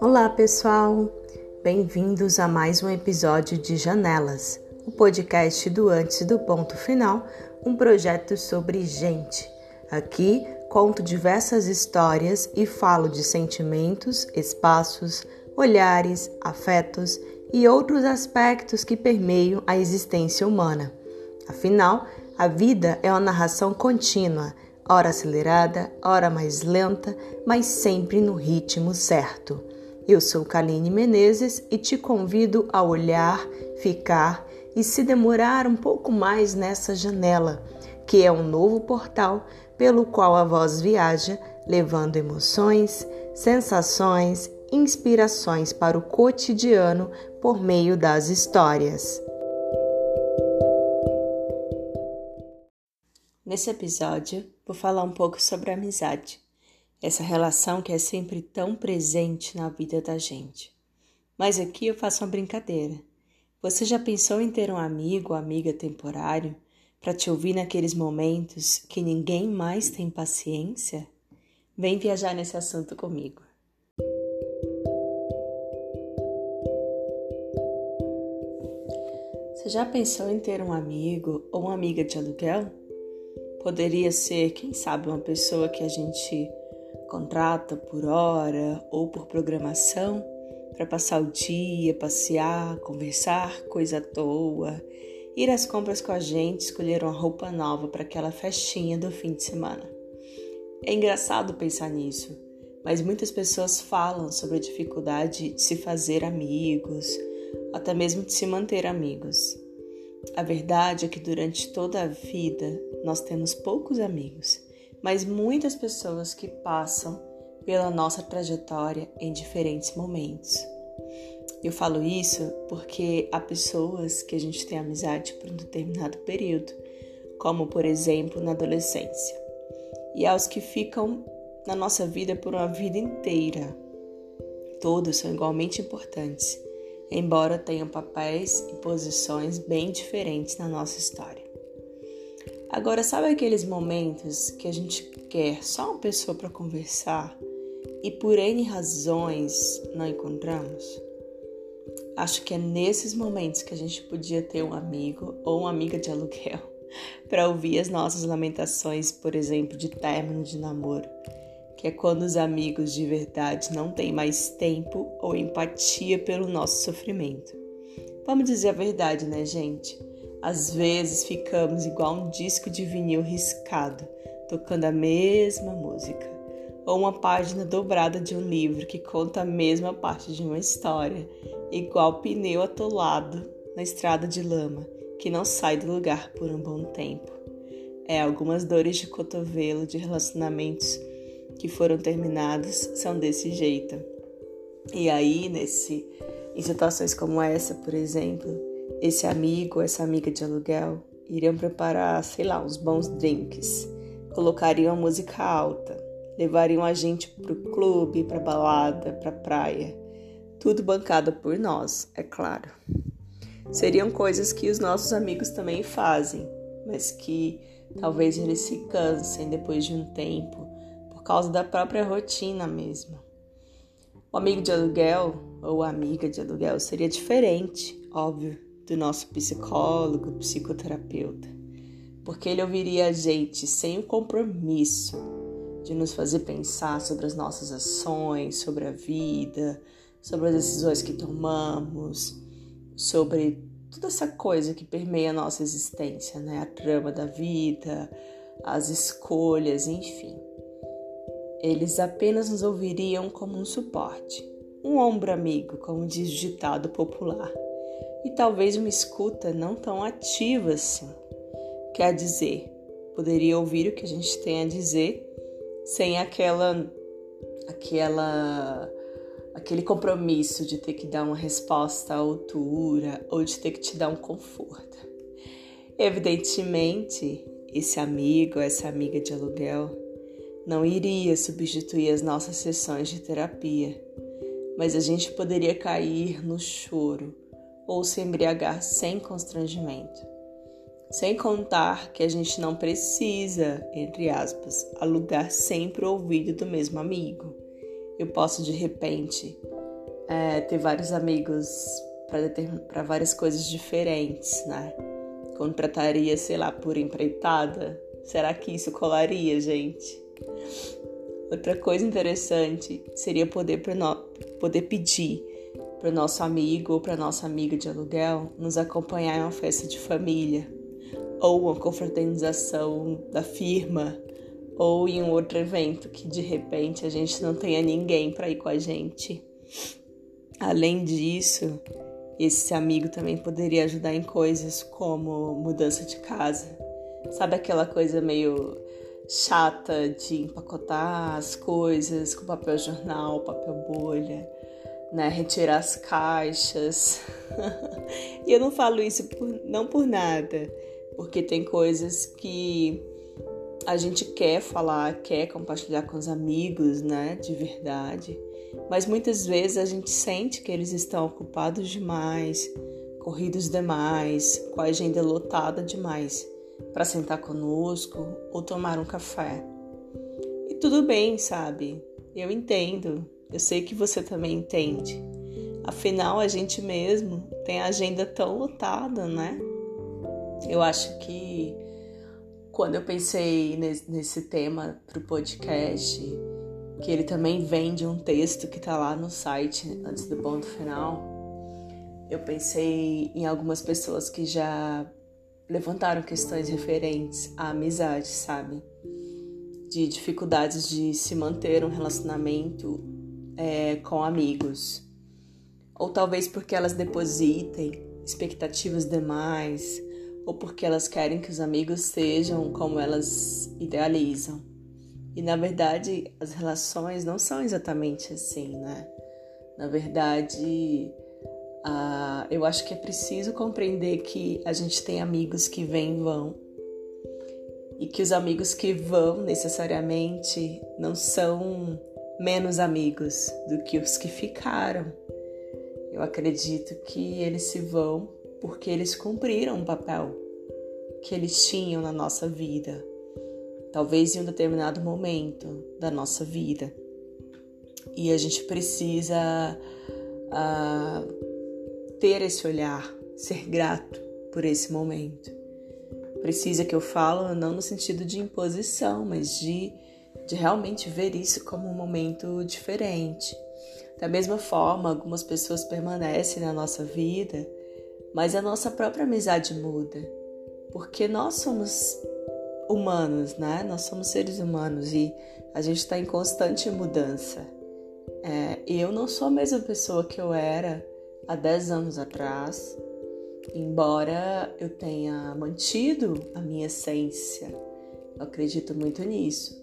Olá, pessoal! Bem-vindos a mais um episódio de Janelas, o podcast do Antes do Ponto Final, um projeto sobre gente. Aqui conto diversas histórias e falo de sentimentos, espaços, olhares, afetos e outros aspectos que permeiam a existência humana. Afinal, a vida é uma narração contínua, ora acelerada, ora mais lenta, mas sempre no ritmo certo. Eu sou Kaline Menezes e te convido a olhar, ficar e se demorar um pouco mais nessa janela, que é um novo portal pelo qual a voz viaja, levando emoções, sensações, inspirações para o cotidiano por meio das histórias. Nesse episódio, vou falar um pouco sobre amizade, essa relação que é sempre tão presente na vida da gente. Mas aqui eu faço uma brincadeira. Você já pensou em ter um amigo ou amiga temporário para te ouvir naqueles momentos que ninguém mais tem paciência? Vem viajar nesse assunto comigo. Você já pensou em ter um amigo ou uma amiga de aluguel? Poderia ser, quem sabe, uma pessoa que a gente contrata por hora ou por programação para passar o dia, passear, conversar, coisa à toa, ir às compras com a gente, escolher uma roupa nova para aquela festinha do fim de semana. É engraçado pensar nisso, mas muitas pessoas falam sobre a dificuldade de se fazer amigos, até mesmo de se manter amigos. A verdade é que durante toda a vida nós temos poucos amigos, mas muitas pessoas que passam pela nossa trajetória em diferentes momentos. Eu falo isso porque há pessoas que a gente tem amizade por um determinado período, como por exemplo na adolescência, e aos que ficam na nossa vida por uma vida inteira. Todos são igualmente importantes embora tenham papéis e posições bem diferentes na nossa história. Agora, sabe aqueles momentos que a gente quer só uma pessoa para conversar e por N razões não encontramos? Acho que é nesses momentos que a gente podia ter um amigo ou uma amiga de aluguel para ouvir as nossas lamentações, por exemplo, de término de namoro que é quando os amigos de verdade não têm mais tempo ou empatia pelo nosso sofrimento. Vamos dizer a verdade, né, gente? Às vezes ficamos igual um disco de vinil riscado, tocando a mesma música, ou uma página dobrada de um livro que conta a mesma parte de uma história, igual pneu atolado na estrada de lama, que não sai do lugar por um bom tempo. É algumas dores de cotovelo de relacionamentos que foram terminados são desse jeito. E aí, nesse, em situações como essa, por exemplo, esse amigo, essa amiga de aluguel iriam preparar, sei lá, uns bons drinks, colocariam a música alta, levariam a gente pro clube, pra balada, pra praia, tudo bancado por nós, é claro. Seriam coisas que os nossos amigos também fazem, mas que talvez eles se cansem depois de um tempo por causa da própria rotina mesmo. O amigo de aluguel ou amiga de aluguel seria diferente, óbvio, do nosso psicólogo, psicoterapeuta, porque ele ouviria a gente sem o compromisso de nos fazer pensar sobre as nossas ações, sobre a vida, sobre as decisões que tomamos, sobre toda essa coisa que permeia a nossa existência, né? A trama da vida, as escolhas, enfim. Eles apenas nos ouviriam como um suporte, um ombro amigo, como diz o ditado popular, e talvez uma escuta não tão ativa assim. Quer dizer, poderia ouvir o que a gente tem a dizer sem aquela aquela aquele compromisso de ter que dar uma resposta à altura ou de ter que te dar um conforto. Evidentemente, esse amigo, essa amiga de aluguel não iria substituir as nossas sessões de terapia, mas a gente poderia cair no choro ou se embriagar sem constrangimento. Sem contar que a gente não precisa, entre aspas, alugar sempre o ouvido do mesmo amigo. Eu posso de repente é, ter vários amigos para várias coisas diferentes, né? Contrataria, sei lá, por empreitada? Será que isso colaria, gente? Outra coisa interessante seria poder, poder pedir para o nosso amigo ou para nossa amiga de aluguel nos acompanhar em uma festa de família, ou uma confraternização da firma, ou em um outro evento que de repente a gente não tenha ninguém para ir com a gente. Além disso, esse amigo também poderia ajudar em coisas como mudança de casa. Sabe aquela coisa meio chata de empacotar as coisas com papel jornal, papel bolha, né? Retirar as caixas. e eu não falo isso por, não por nada, porque tem coisas que a gente quer falar, quer compartilhar com os amigos, né? De verdade. Mas muitas vezes a gente sente que eles estão ocupados demais, corridos demais, com a agenda lotada demais para sentar conosco ou tomar um café. E tudo bem, sabe? Eu entendo. Eu sei que você também entende. Afinal, a gente mesmo tem a agenda tão lotada, né? Eu acho que quando eu pensei nesse, tema para o podcast, que ele também vem de um texto que está lá no site antes do ponto final, eu pensei em algumas pessoas que já levantaram questões referentes à amizade, sabe? De dificuldades de se manter um relacionamento é, com amigos. Ou talvez porque elas depositem expectativas demais, ou porque elas querem que os amigos sejam como elas idealizam. E na verdade, as relações não são exatamente assim, né? Na verdade, eu acho que é preciso compreender que a gente tem amigos que vêm e vão. E que os amigos que vão necessariamente não são menos amigos do que os que ficaram. Eu acredito que eles se vão porque eles cumpriram um papel que eles tinham na nossa vida talvez em um determinado momento da nossa vida. E a gente precisa uh, ter esse olhar, ser grato por esse momento. Precisa que eu falo não no sentido de imposição, mas de, de realmente ver isso como um momento diferente. Da mesma forma, algumas pessoas permanecem na nossa vida, mas a nossa própria amizade muda, porque nós somos humanos, né? Nós somos seres humanos e a gente está em constante mudança. É, eu não sou a mesma pessoa que eu era há 10 anos atrás, embora eu tenha mantido a minha essência. Eu acredito muito nisso.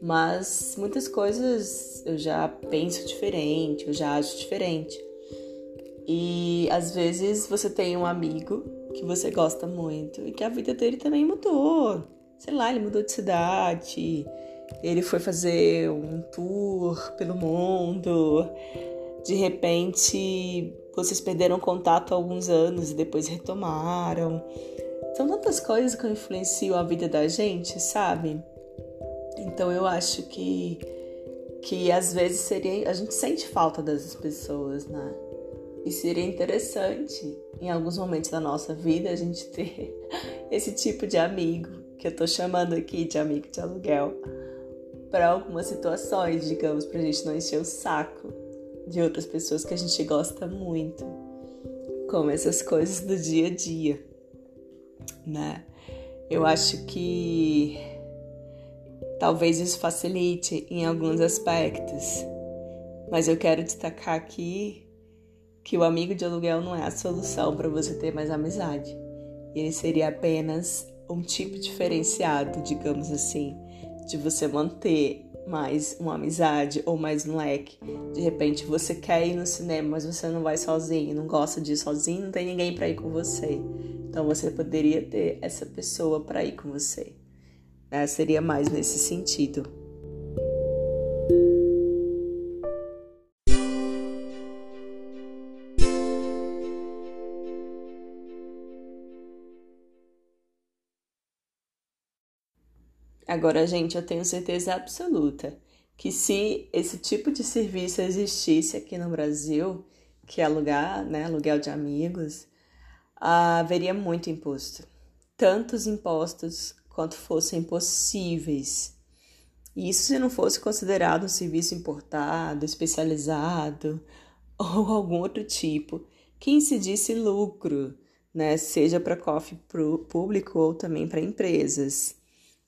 Mas muitas coisas eu já penso diferente, eu já acho diferente. E às vezes você tem um amigo que você gosta muito e que a vida dele também mudou sei lá, ele mudou de cidade, ele foi fazer um tour pelo mundo. De repente, vocês perderam contato há alguns anos e depois retomaram. São tantas coisas que influenciam a vida da gente, sabe? Então eu acho que que às vezes seria a gente sente falta dessas pessoas, né? E seria interessante em alguns momentos da nossa vida a gente ter esse tipo de amigo que eu tô chamando aqui de amigo de aluguel, para algumas situações, digamos, pra gente não encher o saco de outras pessoas que a gente gosta muito, como essas coisas do dia a dia, né? Eu acho que talvez isso facilite em alguns aspectos, mas eu quero destacar aqui que o amigo de aluguel não é a solução para você ter mais amizade. Ele seria apenas um tipo diferenciado, digamos assim, de você manter mais uma amizade ou mais um leque. De repente você quer ir no cinema, mas você não vai sozinho, não gosta de ir sozinho, não tem ninguém para ir com você. Então você poderia ter essa pessoa para ir com você. Né? Seria mais nesse sentido. Agora, gente, eu tenho certeza absoluta que se esse tipo de serviço existisse aqui no Brasil, que é alugar, né, aluguel de amigos, haveria muito imposto. Tantos impostos quanto fossem possíveis. E isso se não fosse considerado um serviço importado, especializado ou algum outro tipo que incidisse lucro, né, seja para cofre público ou também para empresas.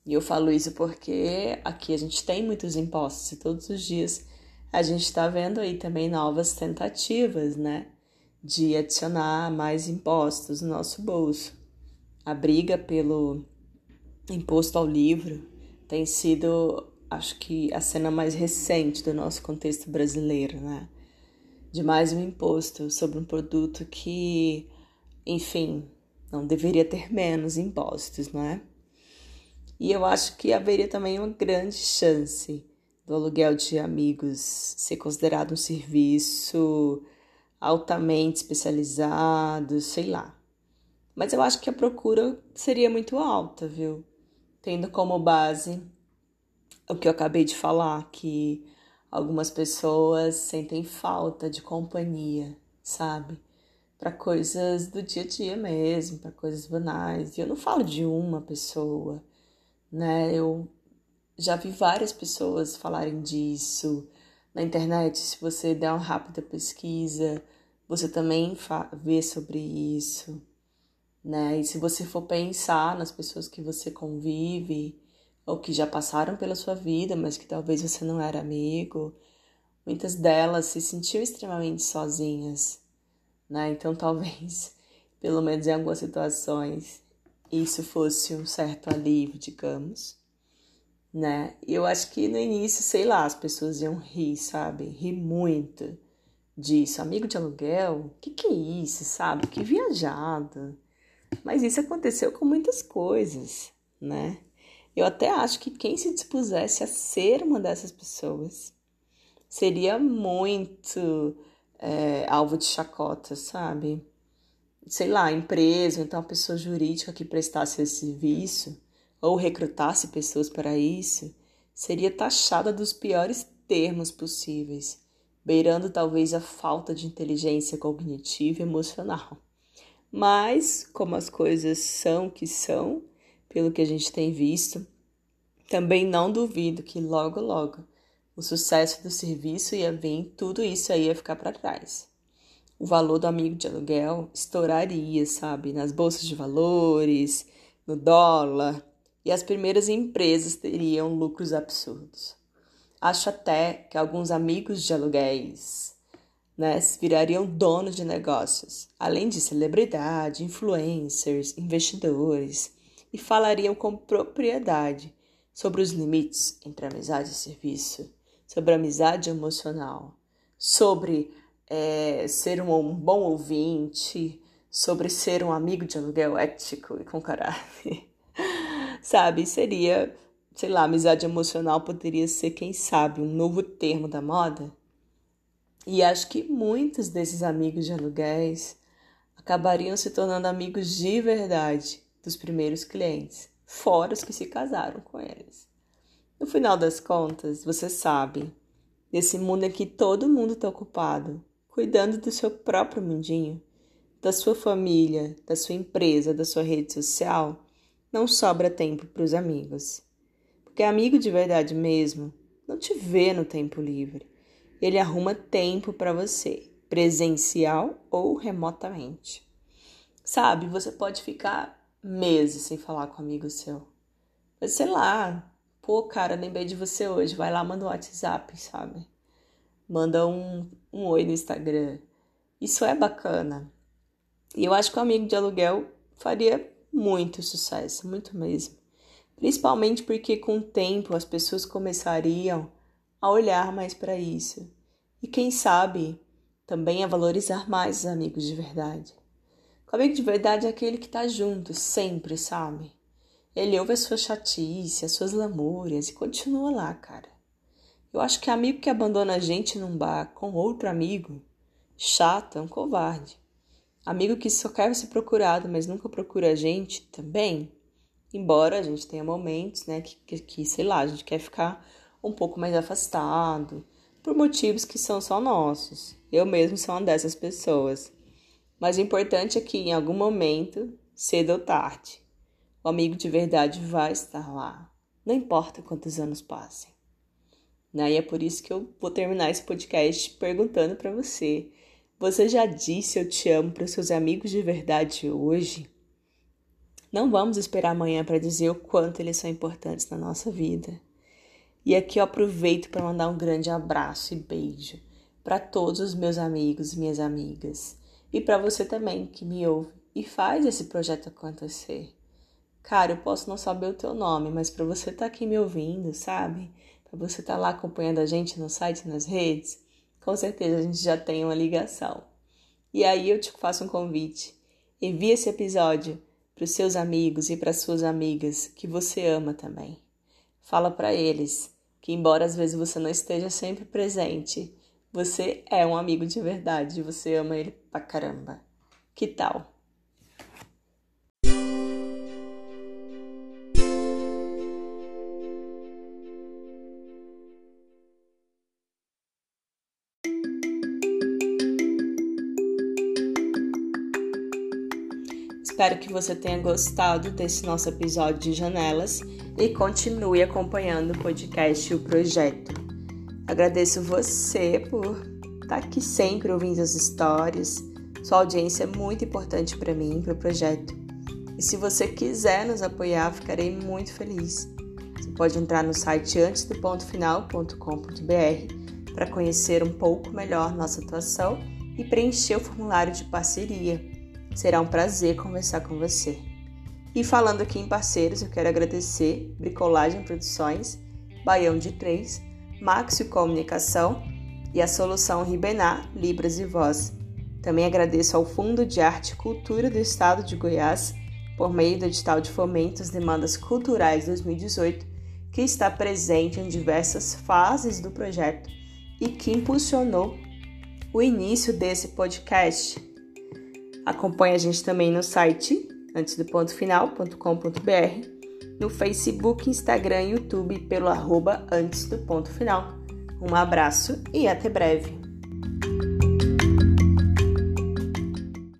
E eu falo isso porque aqui a gente tem muitos impostos e todos os dias a gente está vendo aí também novas tentativas, né, de adicionar mais impostos no nosso bolso. A briga pelo imposto ao livro tem sido, acho que, a cena mais recente do nosso contexto brasileiro, né? De mais um imposto sobre um produto que, enfim, não deveria ter menos impostos, não é? E eu acho que haveria também uma grande chance do aluguel de amigos ser considerado um serviço altamente especializado, sei lá. Mas eu acho que a procura seria muito alta, viu? Tendo como base o que eu acabei de falar, que algumas pessoas sentem falta de companhia, sabe? Para coisas do dia a dia mesmo, para coisas banais. E eu não falo de uma pessoa né? Eu já vi várias pessoas falarem disso na internet. Se você der uma rápida pesquisa, você também vê sobre isso, né? E se você for pensar nas pessoas que você convive ou que já passaram pela sua vida, mas que talvez você não era amigo, muitas delas se sentiam extremamente sozinhas, né? Então talvez, pelo menos em algumas situações, isso fosse um certo alívio, digamos, né? E eu acho que no início, sei lá, as pessoas iam rir, sabe? Rir muito disso. Amigo de aluguel? Que que é isso, sabe? Que viajado. Mas isso aconteceu com muitas coisas, né? Eu até acho que quem se dispusesse a ser uma dessas pessoas seria muito é, alvo de chacota, sabe? sei lá, empresa, então a pessoa jurídica que prestasse esse serviço ou recrutasse pessoas para isso, seria taxada dos piores termos possíveis, beirando talvez a falta de inteligência cognitiva e emocional. Mas, como as coisas são que são, pelo que a gente tem visto, também não duvido que logo, logo o sucesso do serviço ia vir, tudo isso aí ia ficar para trás o valor do amigo de aluguel estouraria, sabe, nas bolsas de valores, no dólar, e as primeiras empresas teriam lucros absurdos. Acho até que alguns amigos de aluguéis né, virariam donos de negócios, além de celebridade, influencers, investidores, e falariam com propriedade sobre os limites entre amizade e serviço, sobre amizade emocional, sobre é, ser um, bom ouvinte, sobre ser um amigo de aluguel ético e com caráter. sabe? Seria, sei lá, amizade emocional poderia ser, quem sabe, um novo termo da moda. E acho que muitos desses amigos de aluguéis acabariam se tornando amigos de verdade dos primeiros clientes, fora os que se casaram com eles. No final das contas, você sabe, nesse mundo em que todo mundo está ocupado, cuidando do seu próprio mundinho, da sua família, da sua empresa, da sua rede social, não sobra tempo para os amigos. Porque amigo de verdade mesmo não te vê no tempo livre. Ele arruma tempo para você, presencial ou remotamente. Sabe, você pode ficar meses sem falar com um amigo seu. Mas sei lá, pô, cara, lembrei de você hoje, vai lá, manda um WhatsApp, sabe? manda um, um oi no Instagram. Isso é bacana. E eu acho que o amigo de aluguel faria muito sucesso, muito mesmo. Principalmente porque com o tempo as pessoas começariam a olhar mais para isso. E quem sabe também a valorizar mais os amigos de verdade. O amigo de verdade é aquele que está junto, sempre, sabe? Ele ouve as suas chatices, as suas lamúrias e continua lá, cara. Eu acho que amigo que abandona a gente num bar com outro amigo, chato, é um covarde. Amigo que só quer ser procurado, mas nunca procura a gente também. Embora a gente tenha momentos, né, que, que sei lá, a gente quer ficar um pouco mais afastado, por motivos que são só nossos. Eu mesmo sou uma dessas pessoas. Mas o importante é que em algum momento, cedo ou tarde, o amigo de verdade vai estar lá. Não importa quantos anos passem. Né? E é por isso que eu vou terminar esse podcast perguntando para você: você já disse eu te amo para os seus amigos de verdade hoje? Não vamos esperar amanhã para dizer o quanto eles são importantes na nossa vida. E aqui eu aproveito para mandar um grande abraço e beijo para todos os meus amigos e minhas amigas e para você também que me ouve e faz esse projeto acontecer. Cara, eu posso não saber o teu nome, mas para você estar tá aqui me ouvindo, sabe? Para você estar tá lá acompanhando a gente no site nas redes, com certeza a gente já tem uma ligação. E aí eu te faço um convite. Envie esse episódio para os seus amigos e para suas amigas que você ama também. Fala para eles que embora às vezes você não esteja sempre presente, você é um amigo de verdade, você ama ele pra caramba. Que tal? Espero que você tenha gostado desse nosso episódio de Janelas e continue acompanhando o podcast e o projeto. Agradeço você por estar aqui sempre ouvindo as histórias. Sua audiência é muito importante para mim, para o projeto. E se você quiser nos apoiar, ficarei muito feliz. Você pode entrar no site antesdopontofinal.com.br para conhecer um pouco melhor nossa atuação e preencher o formulário de parceria. Será um prazer conversar com você. E falando aqui em parceiros, eu quero agradecer Bricolagem Produções, Baião de Três, Maxio Comunicação e a Solução Ribená Libras e Voz. Também agradeço ao Fundo de Arte e Cultura do Estado de Goiás, por meio do edital de fomento às demandas culturais 2018, que está presente em diversas fases do projeto e que impulsionou o início desse podcast. Acompanhe a gente também no site antes do ponto final.com.br no Facebook, Instagram e YouTube pelo arroba antes do ponto final. Um abraço e até breve!